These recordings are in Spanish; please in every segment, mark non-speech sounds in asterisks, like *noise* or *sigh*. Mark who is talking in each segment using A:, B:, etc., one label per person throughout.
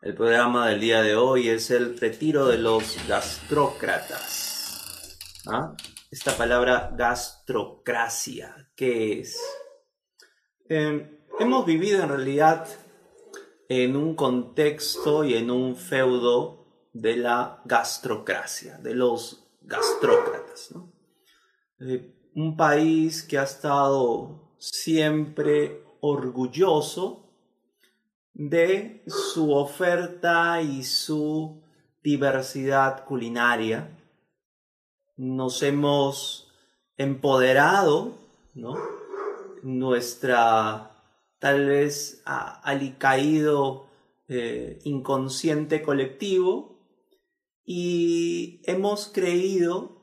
A: El programa del día de hoy es el retiro de los gastrócratas. ¿Ah? Esta palabra gastrocracia, ¿qué es? Em, hemos vivido en realidad en un contexto y en un feudo de la gastrocracia, de los gastrócratas. Eh, un país que ha estado siempre orgulloso de su oferta y su diversidad culinaria. Nos hemos empoderado, ¿no? Nuestra tal vez alicaído eh, inconsciente colectivo y hemos creído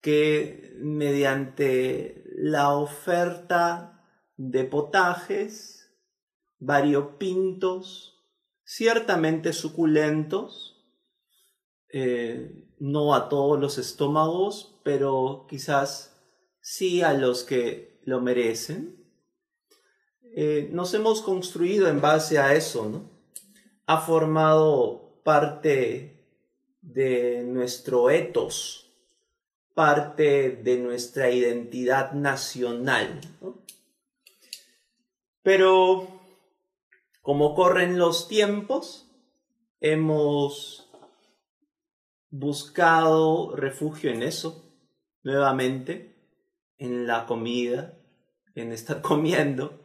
A: que mediante la oferta de potajes variopintos, ciertamente suculentos, eh, no a todos los estómagos, pero quizás sí a los que lo merecen. Eh, nos hemos construido en base a eso, ¿no? Ha formado parte de nuestro etos, parte de nuestra identidad nacional, Pero como corren los tiempos, hemos buscado refugio en eso, nuevamente, en la comida, en estar *laughs* comiendo.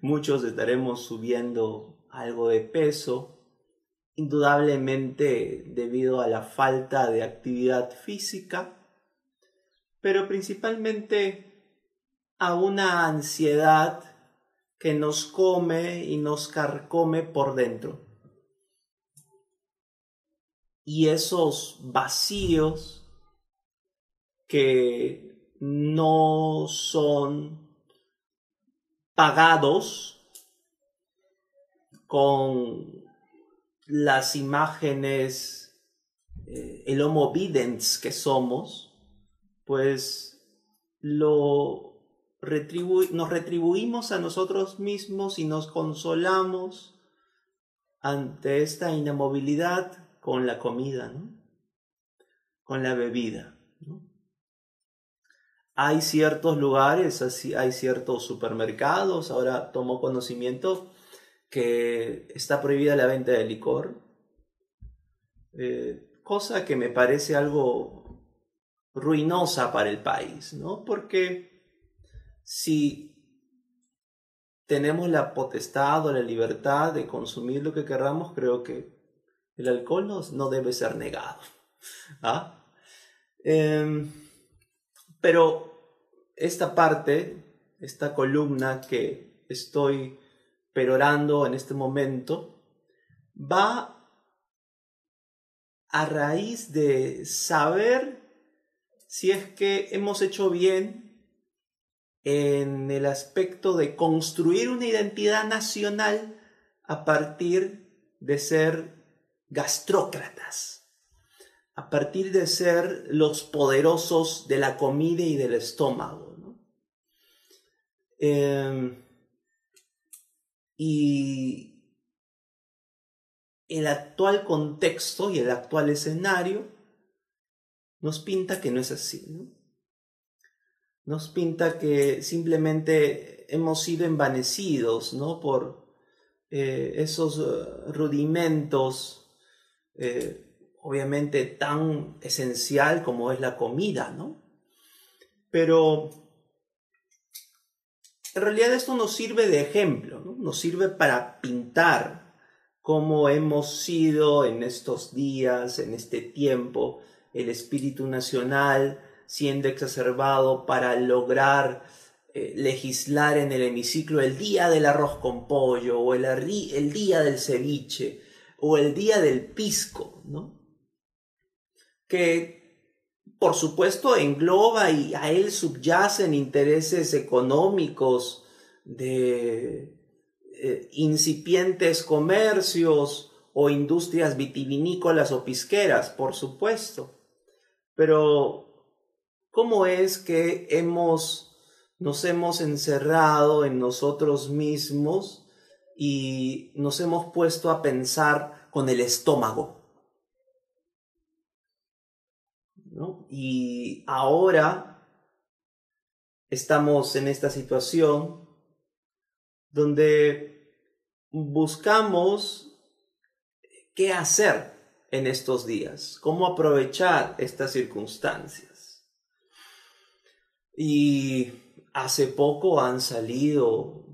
A: Muchos estaremos subiendo algo de peso, indudablemente debido a la falta de actividad física, pero principalmente a una ansiedad que nos come y nos carcome por dentro. Y esos vacíos que no son pagados con las imágenes, eh, el homo videns que somos, pues lo nos retribuimos a nosotros mismos y nos consolamos ante esta inamovilidad con la comida, con la bebida. Hay ciertos lugares, hay ciertos supermercados, ahora tomo conocimiento que está prohibida la venta de licor, eh, cosa que me parece algo ruinosa para el país, ¿no? Porque si tenemos la potestad o la libertad de consumir lo que queramos, creo que el alcohol no, debe ser negado. ¿ah? Em, pero esta parte, esta columna que estoy perorando en este momento, va a raíz de saber si es que hemos hecho bien en el aspecto de construir una identidad nacional a partir de ser gastrócratas, a partir de ser los poderosos de la comida y del estómago. Em, y el actual contexto y el actual escenario nos pinta que no es así. ¿no? Nos pinta que simplemente hemos sido envanecidos ¿no? por eh, esos eh, rudimentos, eh, obviamente tan esencial como es la comida, ¿no? Pero en realidad esto nos sirve de ejemplo, ¿no? nos sirve para pintar cómo hemos sido en estos días, en este tiempo, el espíritu nacional, siendo exacerbado para lograr eh, legislar en el hemiciclo el día del arroz con pollo o el, el día del ceviche o el día del pisco, ¿no? Que por supuesto engloba y a él subyacen intereses económicos de eh, incipientes comercios o industrias vitivinícolas o pisqueras, por supuesto. Pero ¿Cómo es que hemos, nos hemos encerrado en nosotros mismos y nos hemos puesto a pensar con el estómago. Y ahora estamos en esta situación donde buscamos qué hacer en estos días, cómo aprovechar estas circunstancias. Y hace poco han salido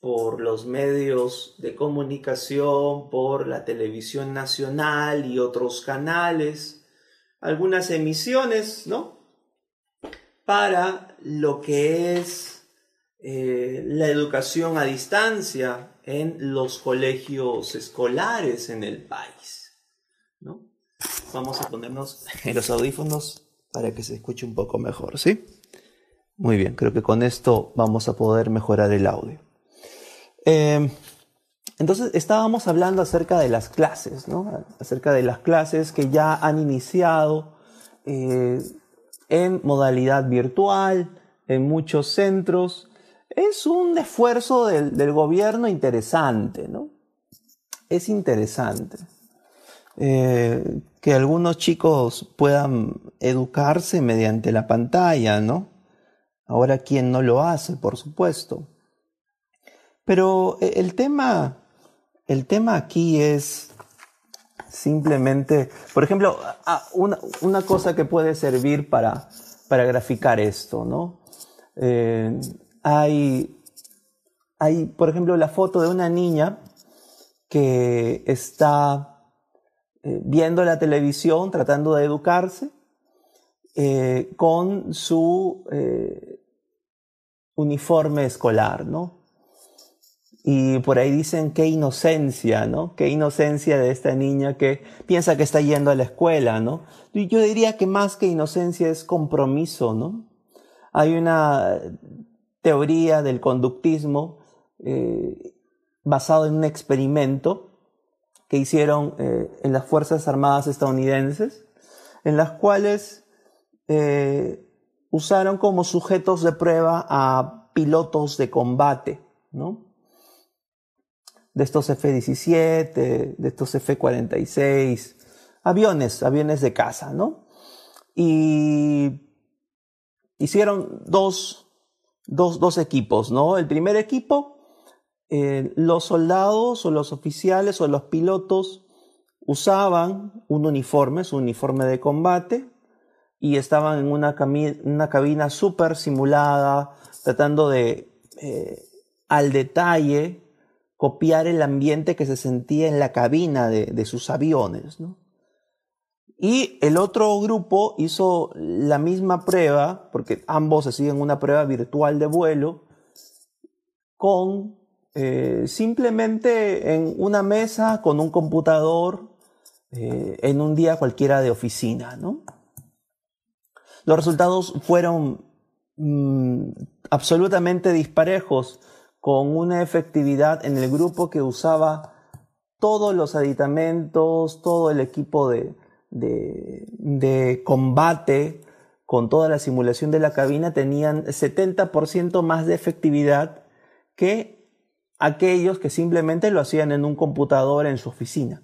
A: por los medios de comunicación, por la televisión nacional y otros canales, algunas emisiones, ¿no? Para lo que es eh, la educación a distancia en los colegios escolares en el país, ¿no? Vamos a ponernos en los audífonos para que se escuche un poco mejor, ¿sí? Muy bien, creo que con esto vamos a poder mejorar el audio. Eh, entonces estábamos hablando acerca de las clases, ¿no? Acerca de las clases que ya han iniciado eh, en modalidad virtual, en muchos centros. Es un esfuerzo del, gobierno interesante, ¿no? Es interesante. Eh, que algunos chicos puedan educarse mediante la pantalla, ¿no? Ahora, ¿quién no lo hace, por supuesto? Pero eh, el tema el tema aquí es simplemente, por ejemplo, una, cosa que puede servir para, para graficar esto, ¿no? Eh, hay, hay, por ejemplo, la foto de una niña que está eh, viendo la televisión, tratando de educarse, eh, con su uniforme escolar, ¿no? Y por ahí dicen qué inocencia, ¿no? Qué inocencia de esta niña que piensa que está yendo a la escuela, ¿no? Y yo diría que más que inocencia es compromiso, ¿no? Hay una teoría del conductismo eh, basado en un experimento que hicieron eh, en las Fuerzas Armadas estadounidenses, en las cuales eh, usaron como sujetos de prueba a pilotos de combate, ¿no? de estos F-17, de estos F-46, aviones, aviones de caza, ¿no? Y hicieron dos, dos, equipos, ¿no? El primer equipo, eh, los soldados o los oficiales o los pilotos usaban un uniforme, su uniforme de combate, y estaban en una, una cabina súper simulada, tratando de, eh, al detalle, copiar el ambiente que se sentía en la cabina de, sus aviones. Y el otro grupo hizo la misma prueba, porque ambos hacían una prueba virtual de vuelo, con eh, simplemente en una mesa, con un computador, eh, en un día cualquiera de oficina. Los resultados fueron mm, absolutamente disparejos con una efectividad en el grupo que usaba todos los aditamentos, todo el equipo de, de, combate, con toda la simulación de la cabina, tenían 70% más de efectividad que aquellos que simplemente lo hacían en un computador en su oficina.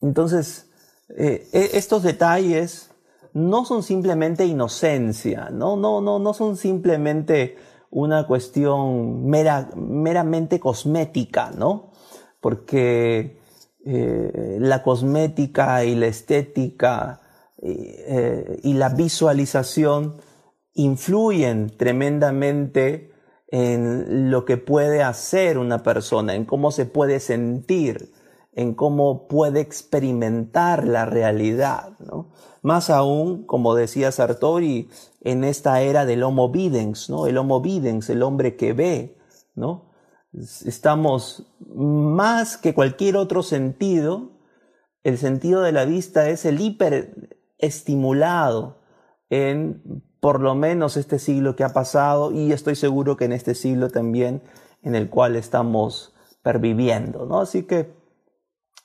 A: Entonces, eh, e, estos detalles no son simplemente inocencia, no, no, no, no son simplemente una cuestión meramente cosmética, ¿no? Porque eh, la cosmética y la estética eh, y la visualización influyen tremendamente en lo que puede hacer una persona, en cómo se puede sentir, en cómo puede experimentar la realidad. ¿no? Más aún, como decía Sartori, en esta era del homo videns, ¿no? El homo videns, el hombre que ve, ¿no? Estamos más que cualquier otro sentido, el sentido de la vista es el hiperestimulado en por lo menos este siglo que ha pasado y estoy seguro que en este siglo también en el cual estamos perviviendo, ¿no? Así que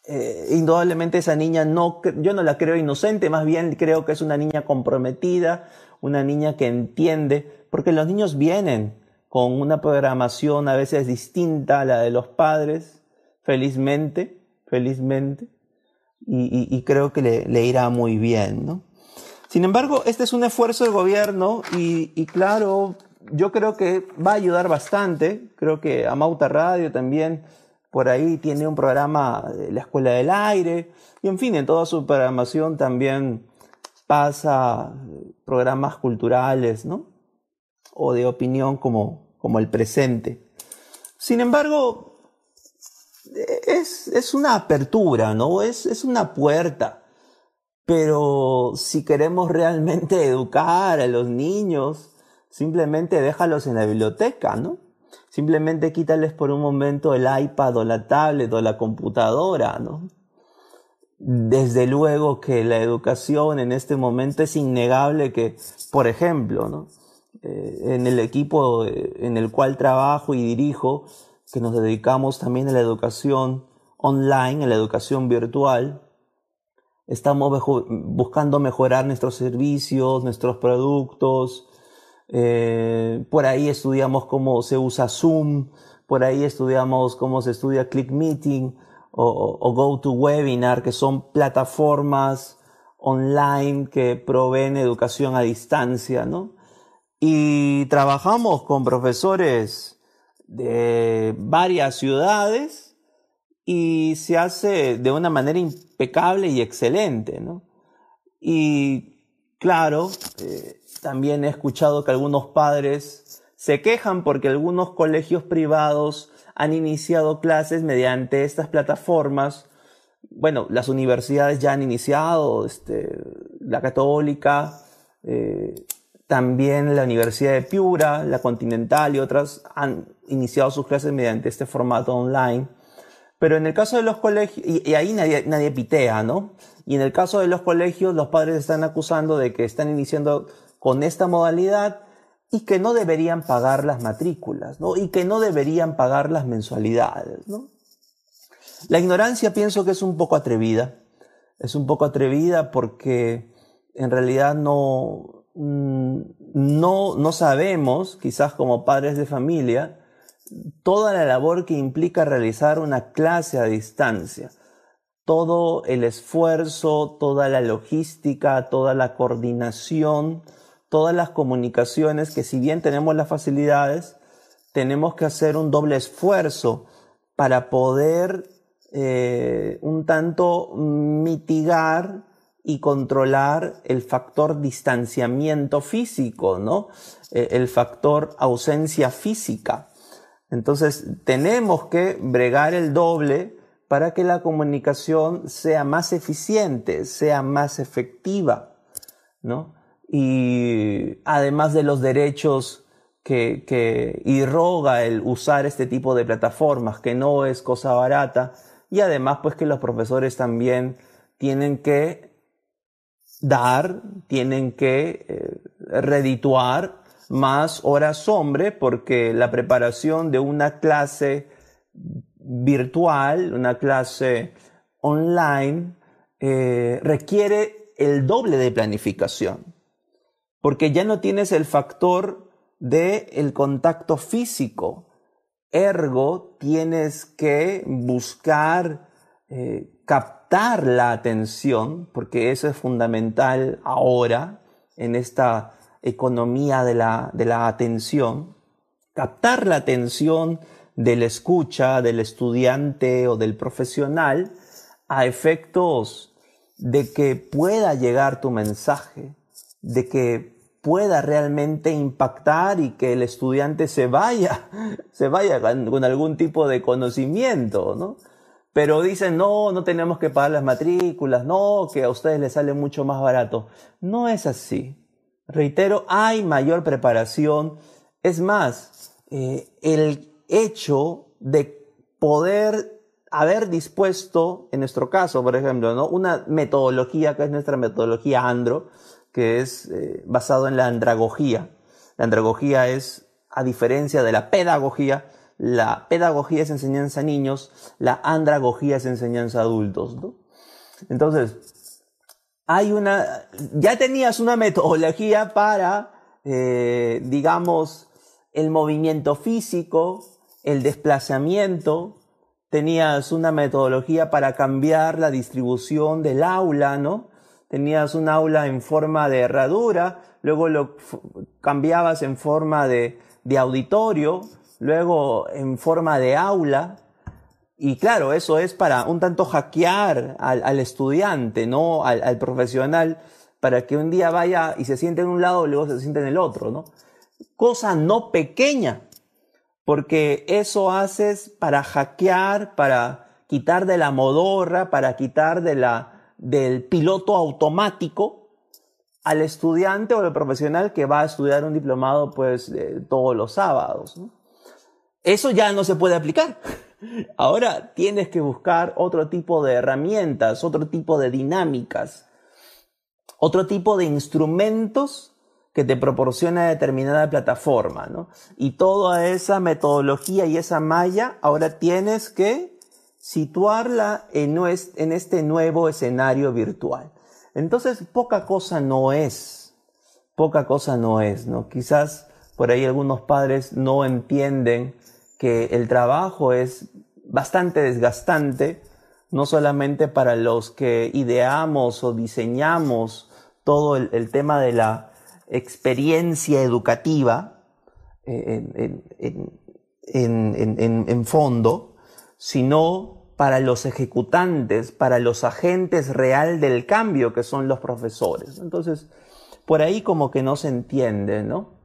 A: eh, indudablemente esa niña no, yo no la creo inocente, más bien creo que es una niña comprometida, una niña que entiende, porque los niños vienen con una programación a veces distinta a la de los padres, felizmente, felizmente, y, creo que le, irá muy bien, ¿no? Sin embargo, este es un esfuerzo del gobierno y, claro, yo creo que va a ayudar bastante. Creo que Amauta Radio también por ahí tiene un programa la Escuela del Aire y en fin, en toda su programación también pasa programas culturales, ¿no? O de opinión como, como el presente. Sin embargo, es, una apertura, ¿no? Es, es una puerta. Pero si queremos realmente educar a los niños, simplemente déjalos en la biblioteca, ¿no? Simplemente quítales por un momento el iPad o la tablet o la computadora, ¿no? Desde luego que la educación en este momento es innegable que, por ejemplo, ¿no? Eh, en el equipo eh, en el cual trabajo y dirijo, que nos dedicamos también a la educación online, a la educación virtual. Estamos buscando mejorar nuestros servicios, nuestros productos. Eh, por ahí estudiamos cómo se usa Zoom, por ahí estudiamos cómo se estudia Click Meeting o, o GoToWebinar, que son plataformas online que proveen educación a distancia, ¿no? Y trabajamos con profesores de varias ciudades y se hace de una manera impecable y excelente, ¿no? Y claro, eh, también he escuchado que algunos padres se quejan porque algunos colegios privados han iniciado clases mediante estas plataformas. Bueno, las universidades ya han iniciado, este, la católica, eh, también la Universidad de Piura, la Continental y otras han iniciado sus clases mediante este formato online. Pero en el caso de los colegios, y, ahí nadie, nadie pitea, ¿no? Y en el caso de los colegios, los padres están acusando de que están iniciando con esta modalidad y que no deberían pagar las matrículas, ¿no? Y que no deberían pagar las mensualidades, ¿no? La ignorancia pienso que es un poco atrevida. Es un poco atrevida porque en realidad no, mm, no, no sabemos, quizás como padres de familia, toda la labor que implica realizar una clase a distancia, todo el esfuerzo, toda la logística, toda la coordinación, todas las comunicaciones que si bien tenemos las facilidades, tenemos que hacer un doble esfuerzo para poder eh, un tanto mitigar y controlar el factor distanciamiento físico, ¿no? Eh, el factor ausencia física. Entonces, tenemos que bregar el doble para que la comunicación sea más eficiente, sea más efectiva, ¿no? Y además de los derechos que, que irroga el usar este tipo de plataformas, que no es cosa barata, y además pues que los profesores también tienen que dar, tienen que eh, redituar más horas hombre porque la preparación de una clase virtual, una clase online, eh, requiere el doble de planificación, porque ya no tienes el factor de el contacto físico, ergo tienes que buscar eh, captar la atención, porque eso es fundamental ahora en esta economía de la, de la atención, captar la atención del escucha, del estudiante o del profesional a efectos de que pueda llegar tu mensaje, de que pueda realmente impactar y que el estudiante se vaya, *laughs* se vaya con algún tipo de conocimiento, ¿no? Pero dicen, no, no tenemos que pagar las matrículas, no, que a ustedes les sale mucho más barato. No es así. Reitero, hay mayor preparación. Es más, eh, el hecho de poder haber dispuesto, en nuestro caso, por ejemplo, ¿no? una metodología que es nuestra metodología andro, que es eh, basado en la andragogía. La andragogía es, a diferencia de la pedagogía, la pedagogía es enseñanza a niños, la andragogía es enseñanza a adultos. ¿no? Entonces, hay una, ya tenías una metodología para, eh, digamos, el movimiento físico, el desplazamiento, tenías una metodología para cambiar la distribución del aula, ¿no? Tenías un aula en forma de herradura, luego lo cambiabas en forma de, de auditorio, luego en forma de aula, y claro, eso es para un tanto hackear al, estudiante, ¿no? Al, profesional, para que un día vaya y se siente en un lado y luego se siente en el otro, ¿no? Cosa no pequeña, porque eso haces para hackear, para quitar de la modorra, para quitar de la, del piloto automático al estudiante o al profesional que va a estudiar un diplomado pues todos los sábados. Eso ya no se puede aplicar. *laughs* Ahora tienes que buscar otro tipo de herramientas, otro tipo de dinámicas, otro tipo de instrumentos que te proporciona determinada plataforma, ¿no? Y toda esa metodología y esa malla ahora tienes que situarla en, en este nuevo escenario virtual. Entonces, poca cosa no es, poca cosa no es, ¿no? Quizás por ahí algunos padres no entienden que el trabajo es bastante desgastante, no solamente para los que ideamos o diseñamos todo el, tema de la experiencia educativa eh, en, en fondo, sino para los ejecutantes, para los agentes real del cambio que son los profesores. Entonces, por ahí como que no se entiende, ¿no?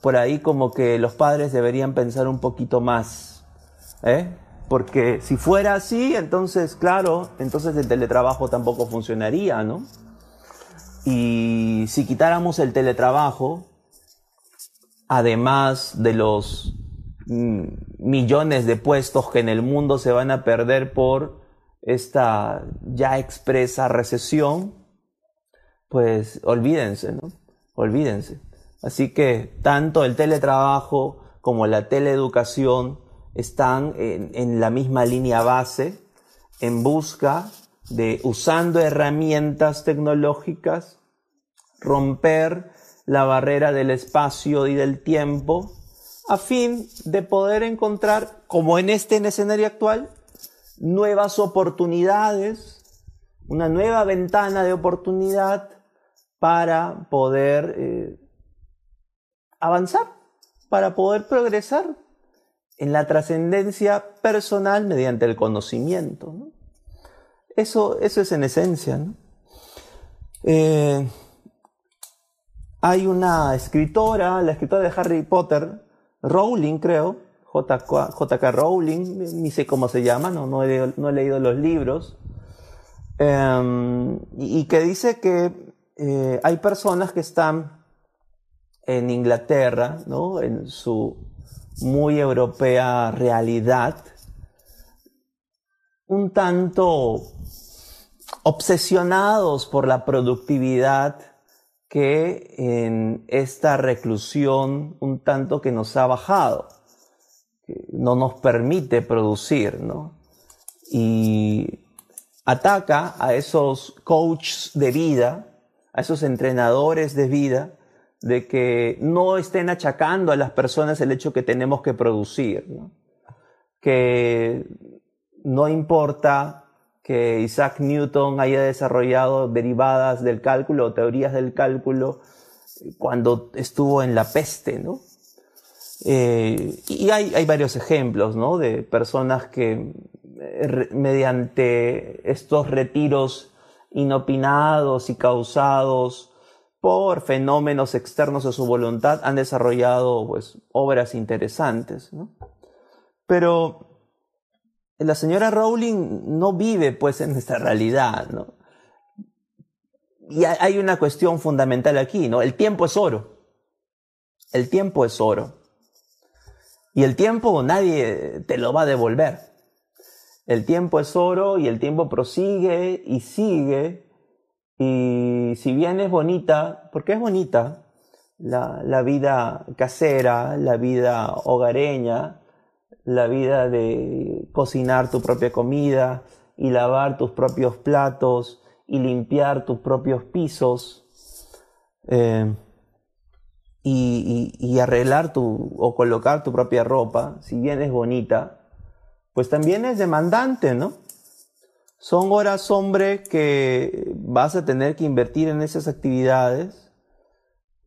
A: por ahí como que los padres deberían pensar un poquito más. ¿eh? Porque si fuera así, entonces, claro, entonces el teletrabajo tampoco funcionaría, ¿no? Y si quitáramos el teletrabajo, además de los millones de puestos que en el mundo se van a perder por esta ya expresa recesión, pues olvídense, ¿no? Olvídense. Así que tanto el teletrabajo como la teleeducación están en, la misma línea base en busca de, usando herramientas tecnológicas, romper la barrera del espacio y del tiempo a fin de poder encontrar, como en este escenario actual, nuevas oportunidades, una nueva ventana de oportunidad para poder eh, avanzar, para poder progresar en la trascendencia personal mediante el conocimiento. Eso, eso es en esencia. Eh, hay una escritora, la escritora de Harry Potter, Rowling creo, JK, Rowling, ni sé cómo se llama, no, no, he, leído los libros, em, y, que dice que eh, hay personas que están en Inglaterra, ¿no? en su muy europea realidad, un tanto obsesionados por la productividad que en esta reclusión un tanto que nos ha bajado, no nos permite producir, ¿no? Y ataca a esos coaches de vida, a esos entrenadores de vida, de que no estén achacando a las personas el hecho que tenemos que producir, que no importa que Isaac Newton haya desarrollado derivadas del cálculo o teorías del cálculo cuando estuvo en la peste, ¿no? Eh, y hay, hay, varios ejemplos, ¿no? De personas que eh, mediante estos retiros inopinados y causados por fenómenos externos a su voluntad, han desarrollado pues, obras interesantes. ¿no? Pero la señora Rowling no vive pues en esta realidad. ¿no? Y hay una cuestión fundamental aquí, ¿no? El tiempo es oro. El tiempo es oro. Y el tiempo nadie te lo va a devolver. El tiempo es oro y el tiempo prosigue y sigue y si bien es bonita, porque es bonita, la, vida casera, la vida hogareña, la vida de cocinar tu propia comida y lavar tus propios platos y limpiar tus propios pisos eh, y, arreglar tu o colocar tu propia ropa, si bien es bonita, pues también es demandante, ¿no? Son horas, hombre, que vas a tener que invertir en esas actividades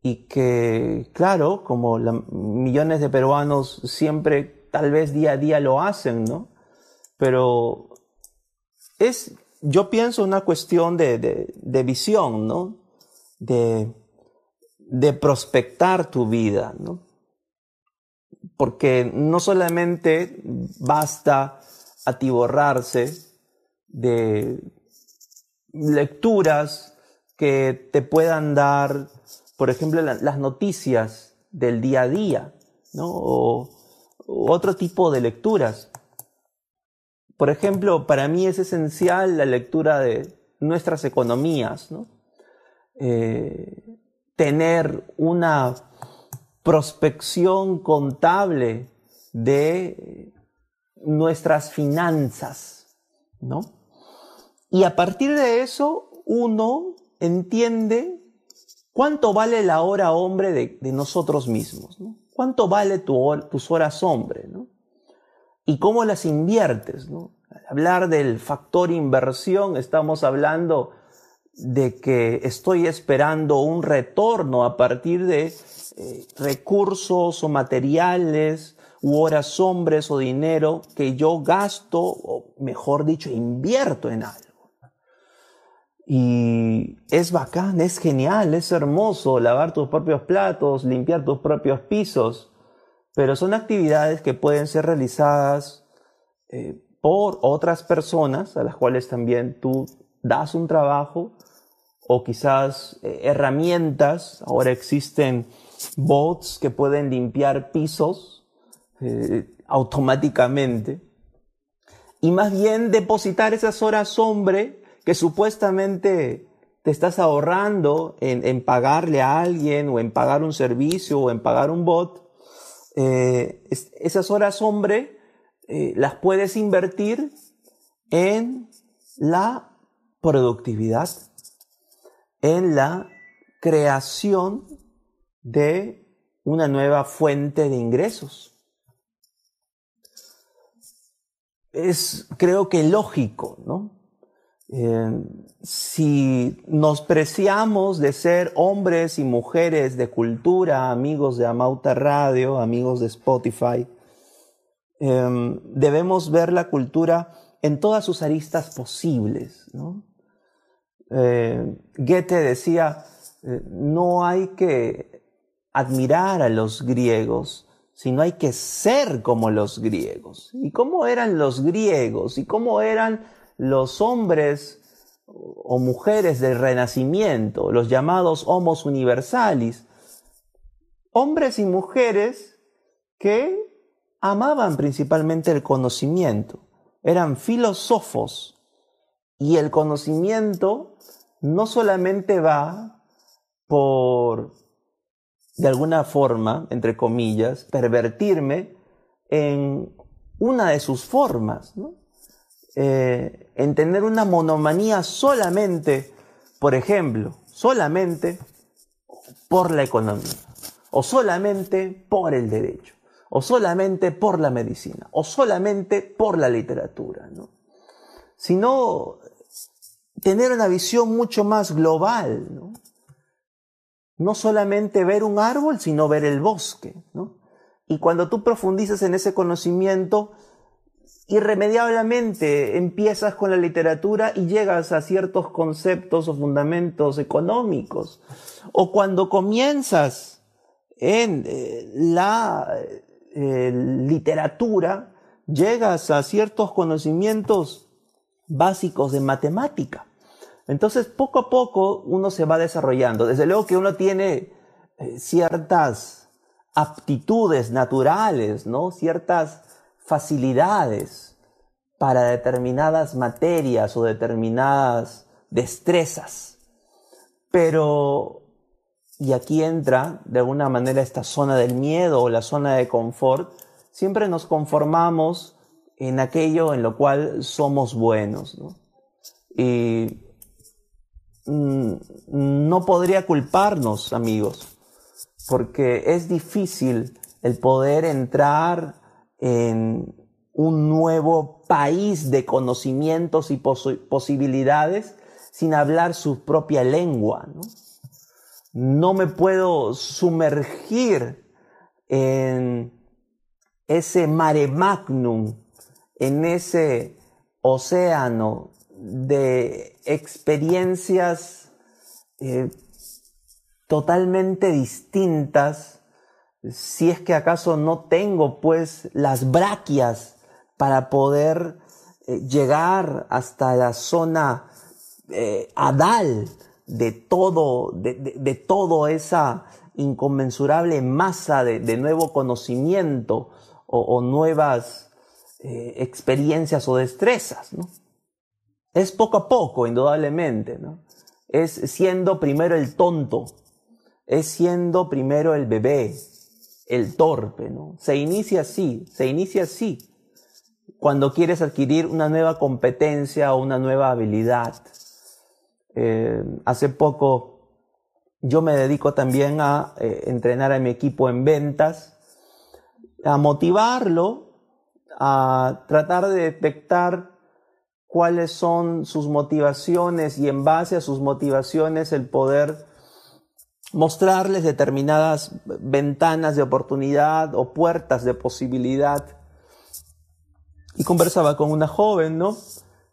A: y que, claro, como millones de peruanos siempre, tal vez día a día lo hacen, ¿no? Pero es, yo pienso, una cuestión de, de, visión, ¿no? De, de prospectar tu vida, ¿no? Porque no solamente basta atiborrarse de lecturas que te puedan dar, por ejemplo, las noticias del día a día, ¿no? Otro tipo de lecturas. Por ejemplo, para mí es esencial la lectura de nuestras economías, ¿no? Eh, tener una prospección contable de nuestras finanzas, ¿no? Y a partir de eso, uno entiende cuánto vale la hora hombre de, nosotros mismos, ¿no? ¿Cuánto vale tus horas hombre, ¿no? Y cómo las inviertes, ¿no? Al hablar del factor inversión, estamos hablando de que estoy esperando un retorno a partir de eh, recursos o materiales u horas hombres o dinero que yo gasto, o mejor dicho, invierto en algo. Y es bacán, es genial, es hermoso lavar tus propios platos, limpiar tus propios pisos, pero son actividades que pueden ser realizadas eh, por otras personas a las cuales también tú das un trabajo o quizás eh, herramientas. Ahora existen bots que pueden limpiar pisos eh, automáticamente y más bien depositar esas horas hombre que supuestamente te estás ahorrando en, pagarle a alguien o en pagar un servicio o en pagar un bot, eh, esas horas hombre eh, las puedes invertir en la productividad, en la creación de una nueva fuente de ingresos. Es creo que lógico, ¿no? Eh, si nos preciamos de ser hombres y mujeres de cultura, amigos de Amauta Radio, amigos de Spotify, em, debemos ver la cultura en todas sus aristas posibles. Eh, Goethe decía, eh, no hay que admirar a los griegos, sino hay que ser como los griegos. ¿Y cómo eran los griegos? ¿Y cómo eran los hombres o mujeres del Renacimiento, los llamados homos universalis, hombres y mujeres que amaban principalmente el conocimiento, eran filósofos y el conocimiento no solamente va por, de alguna forma, entre comillas, pervertirme en una de sus formas, ¿no? Eh, en tener una monomanía solamente, por ejemplo, solamente por la economía, o solamente por el derecho, o solamente por la medicina, o solamente por la literatura, ¿no? Sino tener una visión mucho más global, ¿no? No solamente ver un árbol, sino ver el bosque, ¿no? Y cuando tú profundizas en ese conocimiento, irremediablemente empiezas con la literatura y llegas a ciertos conceptos o fundamentos económicos. O cuando comienzas en eh, la eh, literatura, llegas a ciertos conocimientos básicos de matemática. Entonces, poco a poco uno se va desarrollando. Desde luego que uno tiene eh, ciertas aptitudes naturales, ¿no? Ciertas facilidades para determinadas materias o determinadas destrezas. Pero, y aquí entra de alguna manera esta zona del miedo o la zona de confort, siempre nos conformamos en aquello en lo cual somos buenos. Y mm, no podría culparnos, amigos, porque es difícil el poder entrar en un nuevo país de conocimientos y posibilidades sin hablar su propia lengua. ¿no? no me puedo sumergir en ese mare magnum, en ese océano de experiencias eh, totalmente distintas, si es que acaso no tengo pues las braquias para poder eh, llegar hasta la zona eh, adal de todo, de, todo esa inconmensurable masa de, nuevo conocimiento o, nuevas eh, experiencias o destrezas, ¿no? Es poco a poco, indudablemente, ¿no? Es siendo primero el tonto, es siendo primero el bebé, el torpe, ¿no? Se inicia así, se inicia así, cuando quieres adquirir una nueva competencia o una nueva habilidad. Eh, hace poco yo me dedico también a eh, entrenar a mi equipo en ventas, a motivarlo, a tratar de detectar cuáles son sus motivaciones y en base a sus motivaciones el poder mostrarles determinadas ventanas de oportunidad o puertas de posibilidad. Y conversaba con una joven, ¿no?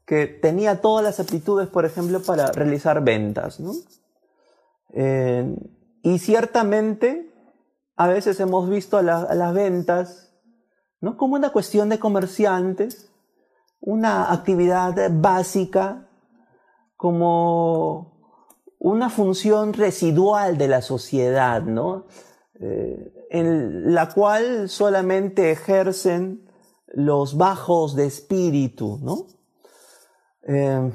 A: que tenía todas las aptitudes, por ejemplo, para realizar ventas. ¿no? Eh, y ciertamente, a veces hemos visto a, las ventas ¿no? como una cuestión de comerciantes, una actividad básica, como una función residual de la sociedad, ¿no? Eh, en la cual solamente ejercen los bajos de espíritu, ¿no? Eh,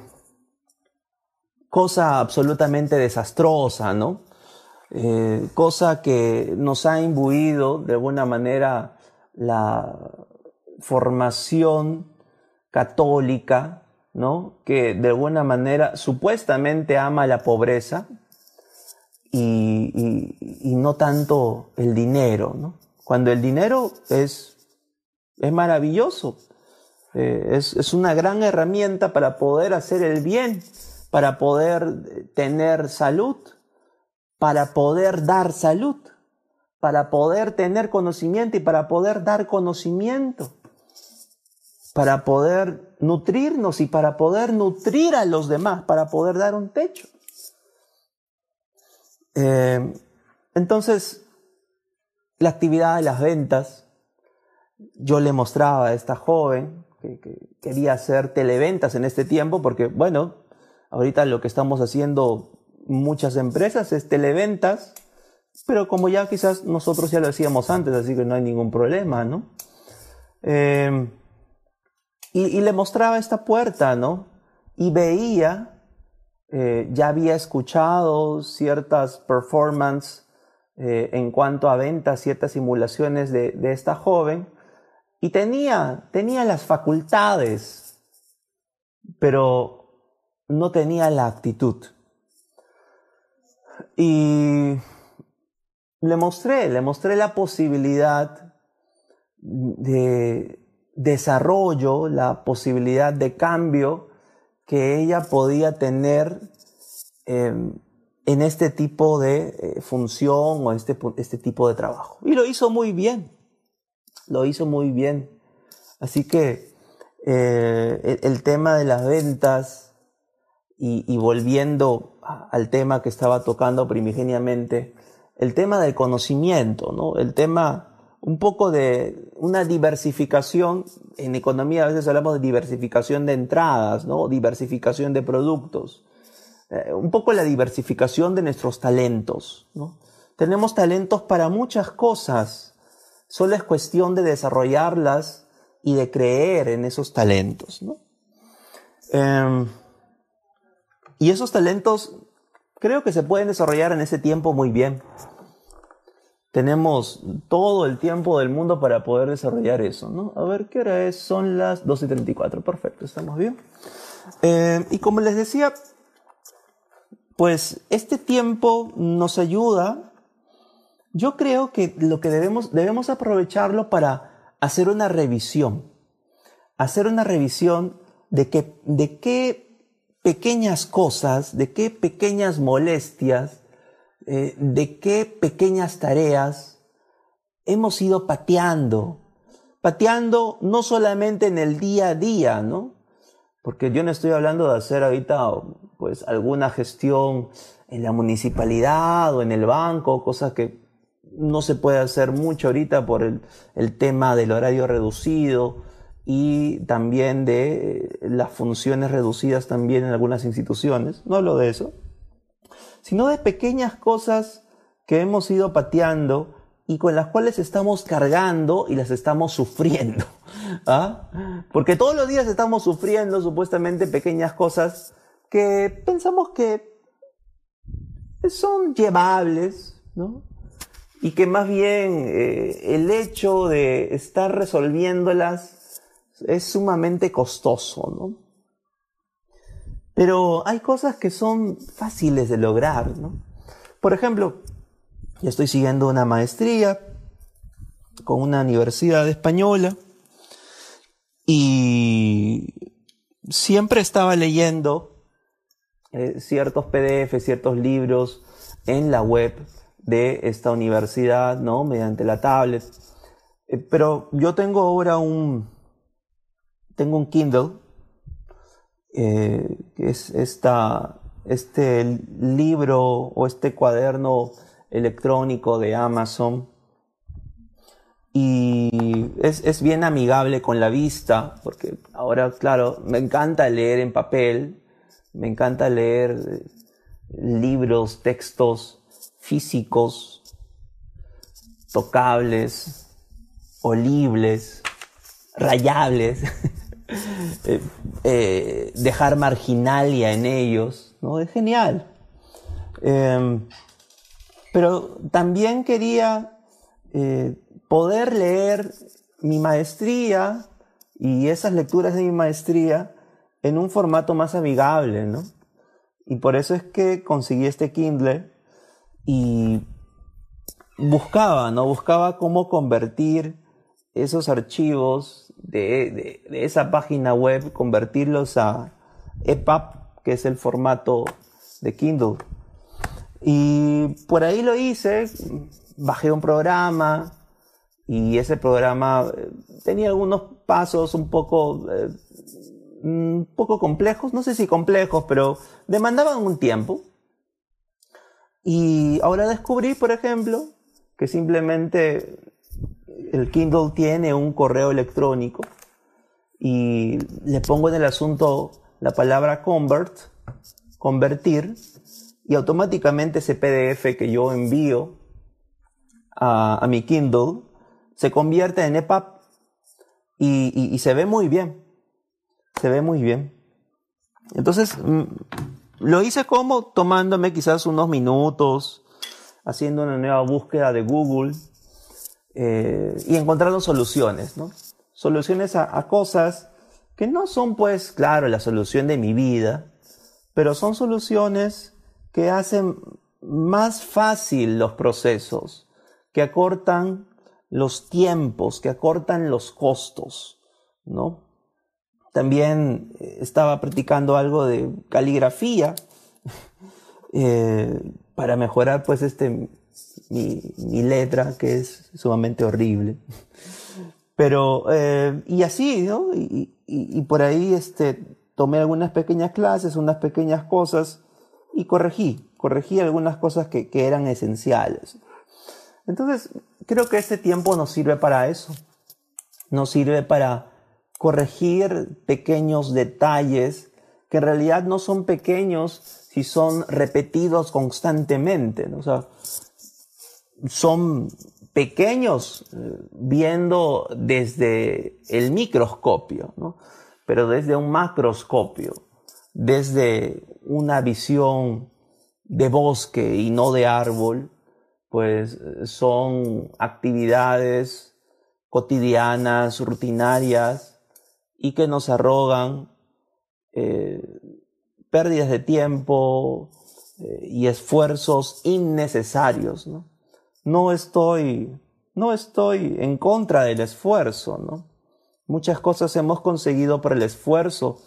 A: cosa absolutamente desastrosa, ¿no? Eh, cosa que nos ha imbuido de alguna manera la formación católica, ¿no? Que de alguna manera supuestamente ama la pobreza y, no tanto el dinero, ¿no? Cuando el dinero es, es maravilloso, eh, es, una gran herramienta para poder hacer el bien, para poder tener salud, para poder dar salud, para poder tener conocimiento y para poder dar conocimiento, para poder nutrirnos y para poder nutrir a los demás, para poder dar un techo. Eh, entonces, la actividad de las ventas, yo le mostraba a esta joven que, quería hacer televentas en este tiempo, porque bueno, ahorita lo que estamos haciendo muchas empresas es televentas, pero como ya quizás nosotros ya lo hacíamos antes, así que no hay ningún problema, ¿no? Eh, y, le mostraba esta puerta, ¿no? Y veía, eh, ya había escuchado ciertas performances eh, en cuanto a ventas, ciertas simulaciones de, de esta joven, y tenía, tenía las facultades, pero no tenía la actitud. Y le mostré, le mostré la posibilidad de desarrollo, la posibilidad de cambio que ella podía tener em, en este tipo de eh, función o este, este tipo de trabajo. Y lo hizo muy bien lo hizo muy bien. Así que eh, el, tema de las ventas y, volviendo al tema que estaba tocando primigeniamente, el tema del conocimiento, ¿no? El tema un poco de una diversificación, en economía a veces hablamos de diversificación de entradas, ¿no? Diversificación de productos. Eh, un poco la diversificación de nuestros talentos, ¿no? Tenemos talentos para muchas cosas, Solo es cuestión de desarrollarlas y de creer en esos talentos. Em, y esos talentos creo que se pueden desarrollar en ese tiempo muy bien. Tenemos todo el tiempo del mundo para poder desarrollar eso, ¿no? A ver, ¿qué hora es? Son las 12.34. Perfecto, estamos bien. Em, y como les decía, pues este tiempo nos ayuda yo creo que lo que debemos, debemos aprovecharlo para hacer una revisión. hacer una revisión de, que, de qué pequeñas cosas, de qué pequeñas molestias, eh, de qué pequeñas tareas hemos ido pateando, pateando no solamente en el día a día, ¿no? Porque yo no estoy hablando de hacer ahorita pues alguna gestión en la municipalidad o en el banco, cosas que no se puede hacer mucho ahorita por el, el tema del horario reducido y también de las funciones reducidas también en algunas instituciones. No hablo de eso, sino de pequeñas cosas que hemos ido pateando y con las cuales estamos cargando y las estamos sufriendo. *laughs* ¿ah? Porque todos los días estamos sufriendo supuestamente pequeñas cosas que pensamos que son llevables, ¿no? Y que más bien eh, el hecho de estar resolviéndolas es sumamente costoso, ¿no? Pero hay cosas que son fáciles de lograr, ¿no? Por ejemplo, ya estoy siguiendo una maestría con una universidad española y siempre estaba leyendo eh, ciertos PDF, ciertos libros en la web de esta universidad, ¿no? Mediante la tablet. Eh, pero yo tengo ahora un, tengo un Kindle, eh, es esta, este libro o este cuaderno electrónico de Amazon. Y es, es, bien amigable con la vista, porque ahora, claro, me encanta leer en papel, me encanta leer eh, libros, textos físicos, tocables, olibles, rayables, *laughs* eh, eh, dejar marginalia en ellos, ¿no? Es genial. Em, pero también quería eh, poder leer mi maestría y esas lecturas de mi maestría en un formato más amigable, ¿no? Y por eso es que conseguí este Kindle y buscaba, ¿no? Buscaba cómo convertir esos archivos de, esa página web, convertirlos a EPUB, que es el formato de Kindle. Y por ahí lo hice, bajé un programa y ese programa eh, tenía algunos pasos un poco, eh, un poco complejos, no sé si complejos, pero demandaban un tiempo. Y ahora descubrí, por ejemplo, que simplemente el Kindle tiene un correo electrónico y le pongo en el asunto la palabra convert, convertir, y automáticamente ese PDF que yo envío a, mi Kindle se convierte en EPUB y, se ve muy bien. Se ve muy bien. Entonces, mm, lo hice como tomándome quizás unos minutos, haciendo una nueva búsqueda de Google eh, y encontrando soluciones, ¿no? Soluciones a, a, cosas que no son, pues, claro, la solución de mi vida, pero son soluciones que hacen más fácil los procesos, que acortan los tiempos, que acortan los costos, ¿no? También eh, estaba practicando algo de caligrafía *laughs* eh, para mejorar pues este mi, letra que es sumamente horrible. Pero, eh, y así, ¿no? Y, por ahí este, tomé algunas pequeñas clases, unas pequeñas cosas y corregí, corregí algunas cosas que, eran esenciales. Entonces, creo que este tiempo nos sirve para eso. Nos sirve para corregir pequeños detalles que en realidad no son pequeños si son repetidos constantemente. O sea, son pequeños viendo desde el microscopio, pero desde un macroscopio, desde una visión de bosque y no de árbol, pues son actividades cotidianas, rutinarias y que nos arrogan eh, pérdidas de tiempo eh, y esfuerzos innecesarios. ¿no? No estoy, no estoy en contra del esfuerzo, ¿no? Muchas cosas hemos conseguido por el esfuerzo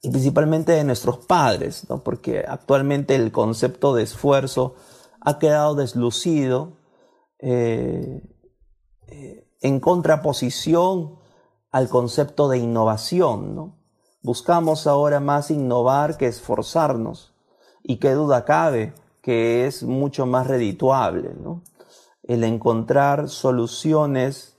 A: y principalmente de nuestros padres, ¿no? porque actualmente el concepto de esfuerzo ha quedado deslucido eh, eh, en contraposición al concepto de innovación. ¿no? Buscamos ahora más innovar que esforzarnos y qué duda cabe que es mucho más redituable. ¿no? El encontrar soluciones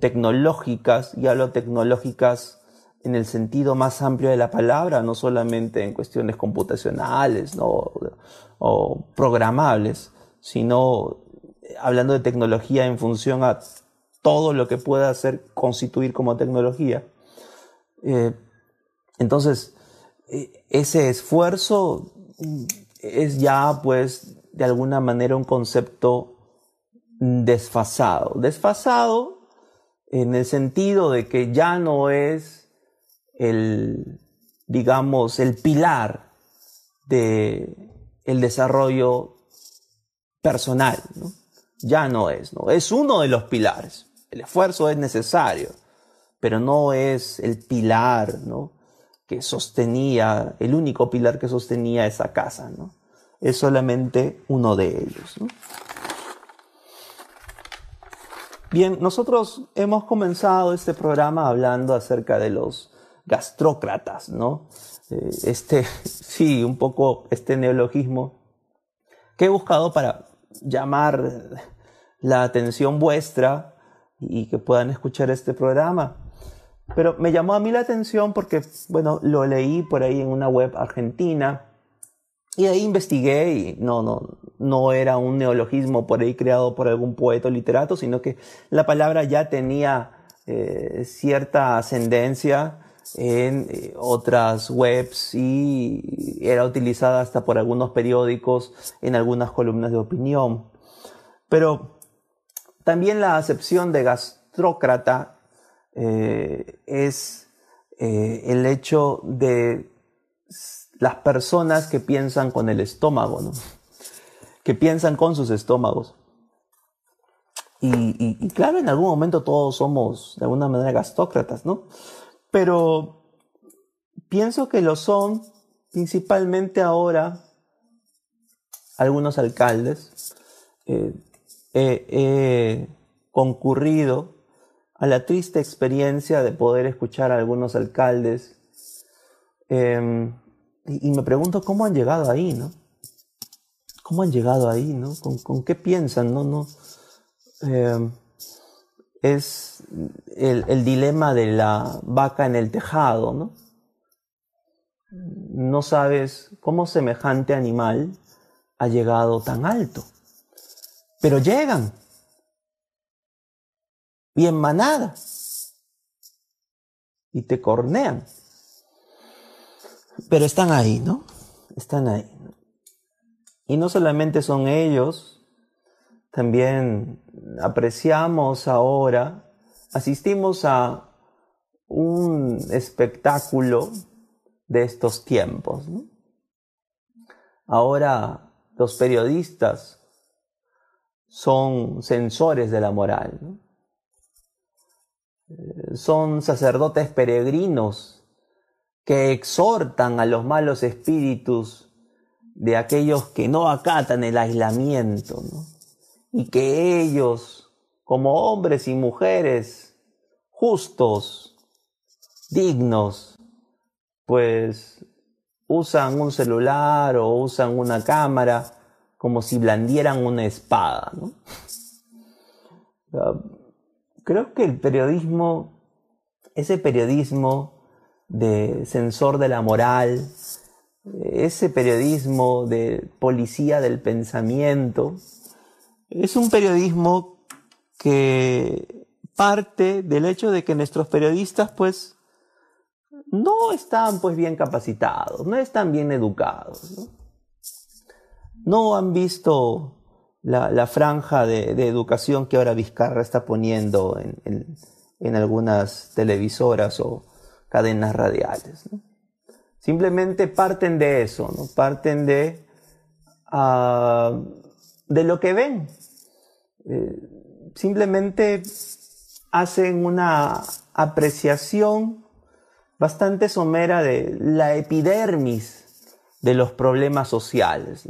A: tecnológicas, ya lo tecnológicas en el sentido más amplio de la palabra, no solamente en cuestiones computacionales o programables, sino hablando de tecnología en función a todo lo que pueda ser constituir como tecnología. Eh, entonces, e, ese esfuerzo es ya, pues, de alguna manera un concepto desfasado. Desfasado en el sentido de que ya no es el, digamos, el pilar de el desarrollo personal, Ya no es, ¿no? Es uno de los pilares. El esfuerzo es necesario, pero no es el pilar, ¿no? Que sostenía, el único pilar que sostenía esa casa, ¿no? Es solamente uno de ellos, Bien, nosotros hemos comenzado este programa hablando acerca de los gastrócratas, ¿no? Eh, este, *laughs* sí, un poco este neologismo que he buscado para llamar la atención vuestra y que puedan escuchar este programa. Pero me llamó a mí la atención porque, bueno, lo leí por ahí en una web argentina y ahí investigué y no, no, no era un neologismo por ahí creado por algún poeta o literato, sino que la palabra ya tenía eh, cierta ascendencia en eh, otras webs y era utilizada hasta por algunos periódicos en algunas columnas de opinión. Pero también la acepción de gastrócrata eh, es el hecho de las personas que piensan con el estómago, que piensan con sus estómagos. Y, claro, en algún momento todos somos de alguna manera gastócratas, ¿no? pero pienso que lo son principalmente ahora algunos alcaldes. Eh, he concurrido a la triste experiencia de poder escuchar a algunos alcaldes em, y, me pregunto cómo han llegado ahí, ¿no? ¿Cómo han llegado ahí, no? ¿Con, qué piensan, no? no em, es el, dilema de la vaca en el tejado, ¿no? No sabes cómo semejante animal ha llegado tan alto. Pero llegan. Y en manada. Y te cornean. Pero están ahí, ¿no? Están ahí. Y no solamente son ellos, también apreciamos ahora, asistimos a un espectáculo de estos tiempos. Ahora los periodistas son censores de la moral, eh, son sacerdotes peregrinos que exhortan a los malos espíritus de aquellos que no acatan el aislamiento. ¿no? y que ellos, como hombres y mujeres justos, dignos, pues usan un celular o usan una cámara como si blandieran una espada. *laughs* Creo que el periodismo, ese periodismo de censor de la moral, ese periodismo de policía del pensamiento, es un periodismo que parte del hecho de que nuestros periodistas pues no están pues bien capacitados, no están bien educados, no, han visto la, franja de, educación que ahora Vizcarra está poniendo en, algunas televisoras o cadenas radiales. Simplemente parten de eso, ¿no? parten de uh, de lo que ven. Eh, simplemente hacen una apreciación bastante somera de la epidermis de los problemas sociales,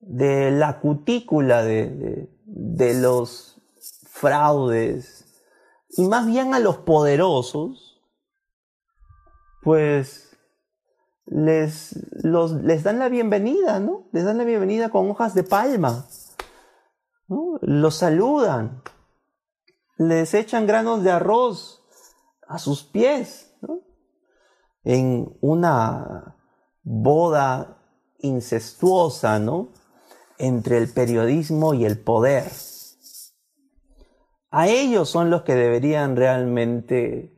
A: de la cutícula de, los fraudes, y más bien a los poderosos, pues les, les dan la bienvenida, ¿no? Les dan la bienvenida con hojas de palma, Los saludan, les echan granos de arroz a sus pies, En una boda incestuosa, ¿no? Entre el periodismo y el poder. A ellos son los que deberían realmente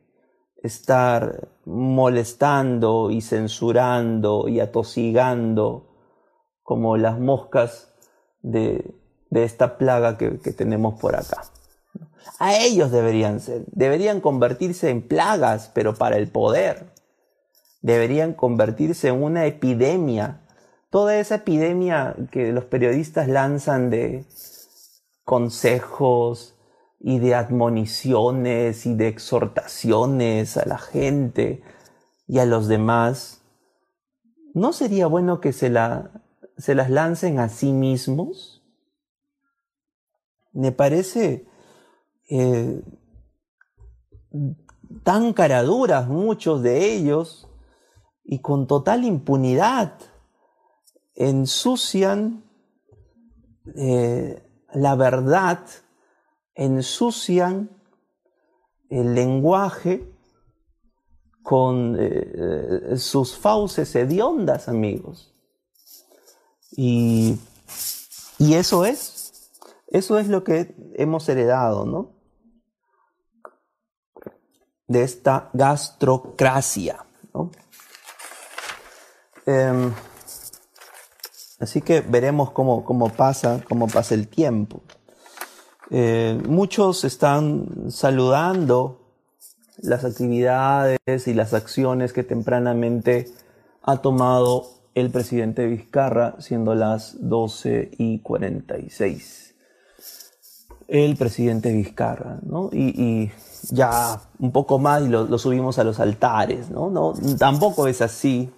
A: estar molestando y censurando y atosigando como las moscas de, esta plaga que tenemos por acá. A ellos deberían ser, deberían convertirse en plagas, pero para el poder. Deberían convertirse en una epidemia. Toda esa epidemia que los periodistas lanzan de consejos y de admoniciones y de exhortaciones a la gente y a los demás, ¿no sería bueno que se, la, se las lancen a sí mismos? Me parece eh, tan caraduras muchos de ellos y con total impunidad ensucian eh, la verdad, ensucian el lenguaje con eh, sus fauces hediondas, amigos. Y, y eso es, eso es lo que hemos heredado, ¿no? de esta gastrocracia. Em, así que veremos cómo, cómo, pasa, cómo pasa el tiempo. Eh, muchos están saludando las actividades y las acciones que tempranamente ha tomado el presidente Vizcarra, siendo las 12 y 46. El presidente Vizcarra, ¿no? y ya un poco más y lo, subimos a los altares, ¿no? ¿no? Tampoco es así,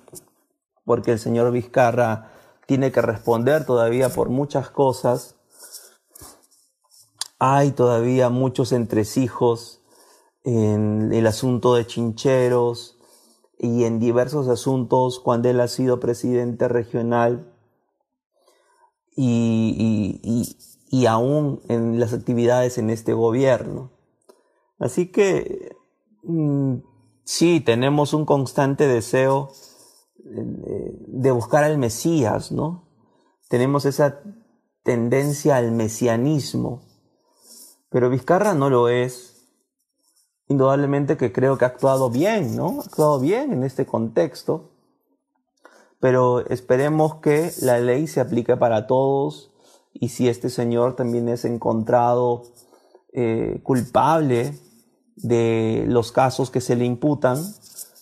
A: porque el señor Vizcarra tiene que responder todavía por muchas cosas. Hay todavía muchos entresijos en el asunto de chincheros y en diversos asuntos cuando él ha sido presidente regional y, y, y aún en las actividades en este gobierno. Así que mm, sí, tenemos un constante deseo de buscar al Mesías, ¿no? Tenemos esa tendencia al mesianismo, pero Vizcarra no lo es. Indudablemente que creo que ha actuado bien, ¿no? Ha actuado bien en este contexto, pero esperemos que la ley se aplique para todos y si este señor también es encontrado eh, culpable de los casos que se le imputan,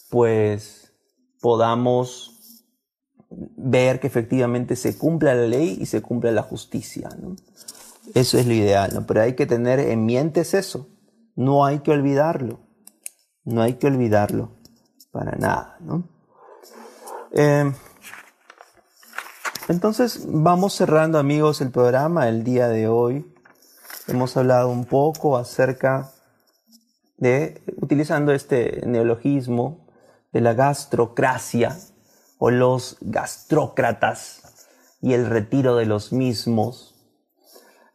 A: pues podamos ver que efectivamente se cumpla la ley y se cumpla la justicia. Eso es lo ideal, ¿no? pero hay que tener en mente eso, no hay que olvidarlo, no hay que olvidarlo para nada. ¿no? Eh, entonces vamos cerrando amigos el programa el día de hoy. Hemos hablado un poco acerca de, utilizando este neologismo de la gastrocracia o los gastrócratas y el retiro de los mismos,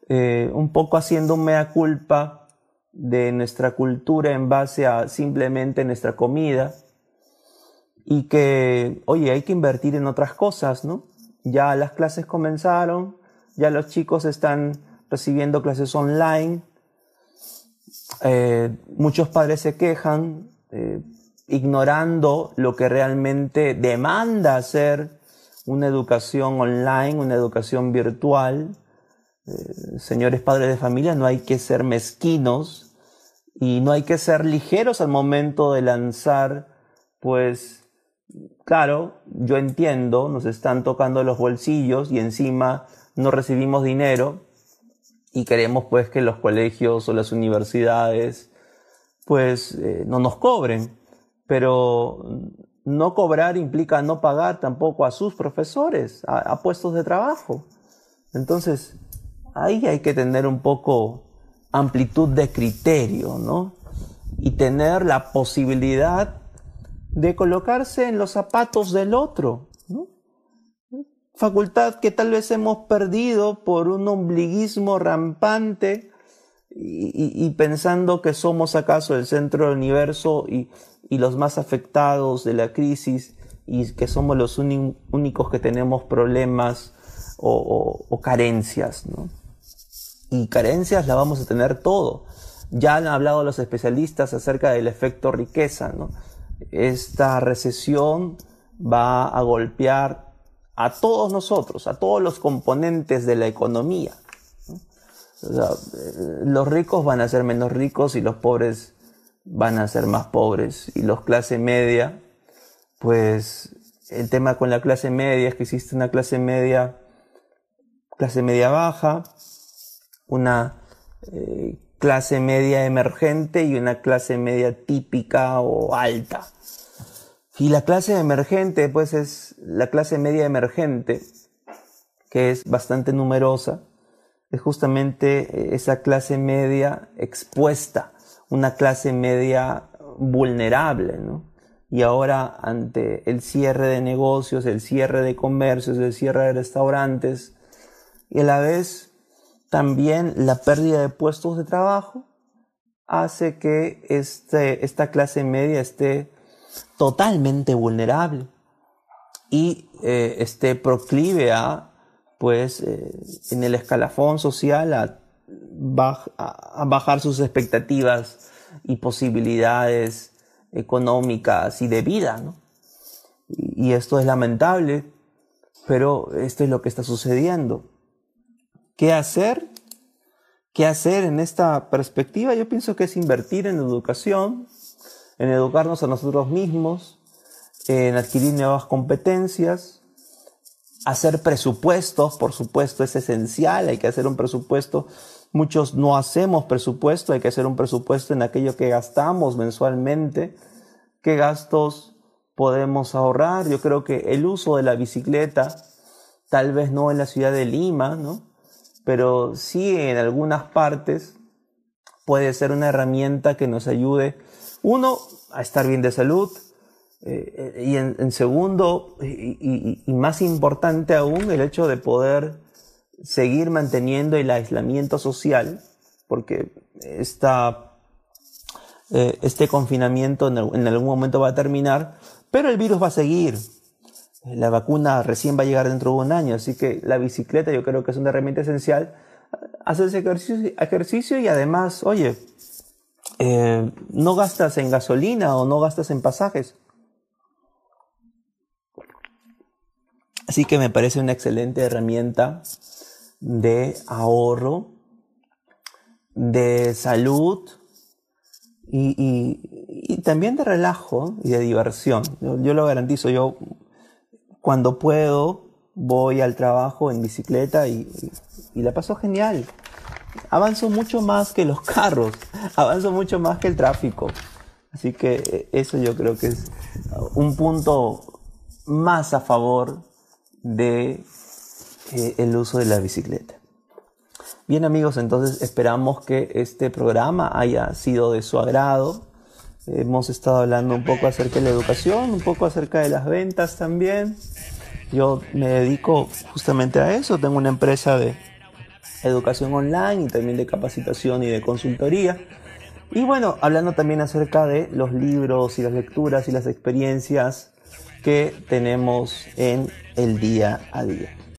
A: eh, un poco haciendo un mea culpa de nuestra cultura en base a simplemente nuestra comida y que, oye, hay que invertir en otras cosas, ¿no? Ya las clases comenzaron, ya los chicos están recibiendo clases online, eh, muchos padres se quejan eh, ignorando lo que realmente demanda ser una educación online, una educación virtual. Eh, señores padres de familia, no hay que ser mezquinos y no hay que ser ligeros al momento de lanzar, pues, claro, yo entiendo, nos están tocando los bolsillos y encima no recibimos dinero, y queremos pues que los colegios o las universidades pues eh, no nos cobren, pero no cobrar implica no pagar tampoco a sus profesores, a, puestos de trabajo. Entonces, ahí hay que tener un poco amplitud de criterio, ¿no? Y tener la posibilidad de colocarse en los zapatos del otro, ¿no? Facultad que tal vez hemos perdido por un ombliguismo rampante y, pensando que somos acaso el centro del universo y, los más afectados de la crisis y que somos los únicos que tenemos problemas o, carencias, ¿no? Y carencias la vamos a tener todo. Ya han hablado los especialistas acerca del efecto riqueza, ¿no? Esta recesión va a golpear a todos nosotros, a todos los componentes de la economía los ricos van a ser menos ricos y los pobres van a ser más pobres. Y los clase media, pues el tema con la clase media es que existe una clase media, clase media baja, una eh, clase media emergente y una clase media típica o alta. Y la clase emergente, pues es la clase media emergente, que es bastante numerosa, es justamente eh, esa clase media expuesta, una clase media vulnerable, ¿no? Y ahora ante el cierre de negocios, el cierre de comercios, el cierre de restaurantes y a la vez también la pérdida de puestos de trabajo hace que este, esta clase media esté totalmente vulnerable y eh, esté proclive a pues eh, en el escalafón social a, bajar sus expectativas y posibilidades económicas y de vida, ¿no? Y, esto es lamentable, pero esto es lo que está sucediendo. ¿Qué hacer? ¿Qué hacer en esta perspectiva? Yo pienso que es invertir en educación, en educarnos a nosotros mismos, en adquirir nuevas competencias, Hacer presupuestos, por supuesto, es esencial, hay que hacer un presupuesto. Muchos no hacemos presupuesto, hay que hacer un presupuesto en aquello que gastamos mensualmente, qué gastos podemos ahorrar. Yo creo que el uso de la bicicleta, tal vez no en la ciudad de Lima, ¿no? Pero sí en algunas partes puede ser una herramienta que nos ayude, uno, a estar bien de salud, eh, y en, segundo, y, más importante aún, el hecho de poder seguir manteniendo el aislamiento social, porque esta, eh, este confinamiento en, en, algún momento va a terminar, pero el virus va a seguir. La vacuna recién va a llegar dentro de un año, así que la bicicleta yo creo que es una herramienta esencial. Haces ejercicio, ejercicio y además, oye, eh, no gastas en gasolina o no gastas en pasajes Así que me parece una excelente herramienta de ahorro, de salud y, también de relajo y de diversión. Yo, lo garantizo, yo cuando puedo voy al trabajo en bicicleta y, y la paso genial. Avanzo mucho más que los *laughs* carros, avanzo mucho más que el tráfico. Así que eso yo creo que es un punto más a favor de eh, el uso de la bicicleta. Bien amigos, entonces esperamos que este programa haya sido de su agrado. Hemos estado hablando un poco acerca de la educación, un poco acerca de las ventas también. Yo me dedico justamente a eso, tengo una empresa de educación online y también de capacitación y de consultoría. Y bueno, hablando también acerca de los libros y las lecturas y las experiencias que tenemos en el día a día.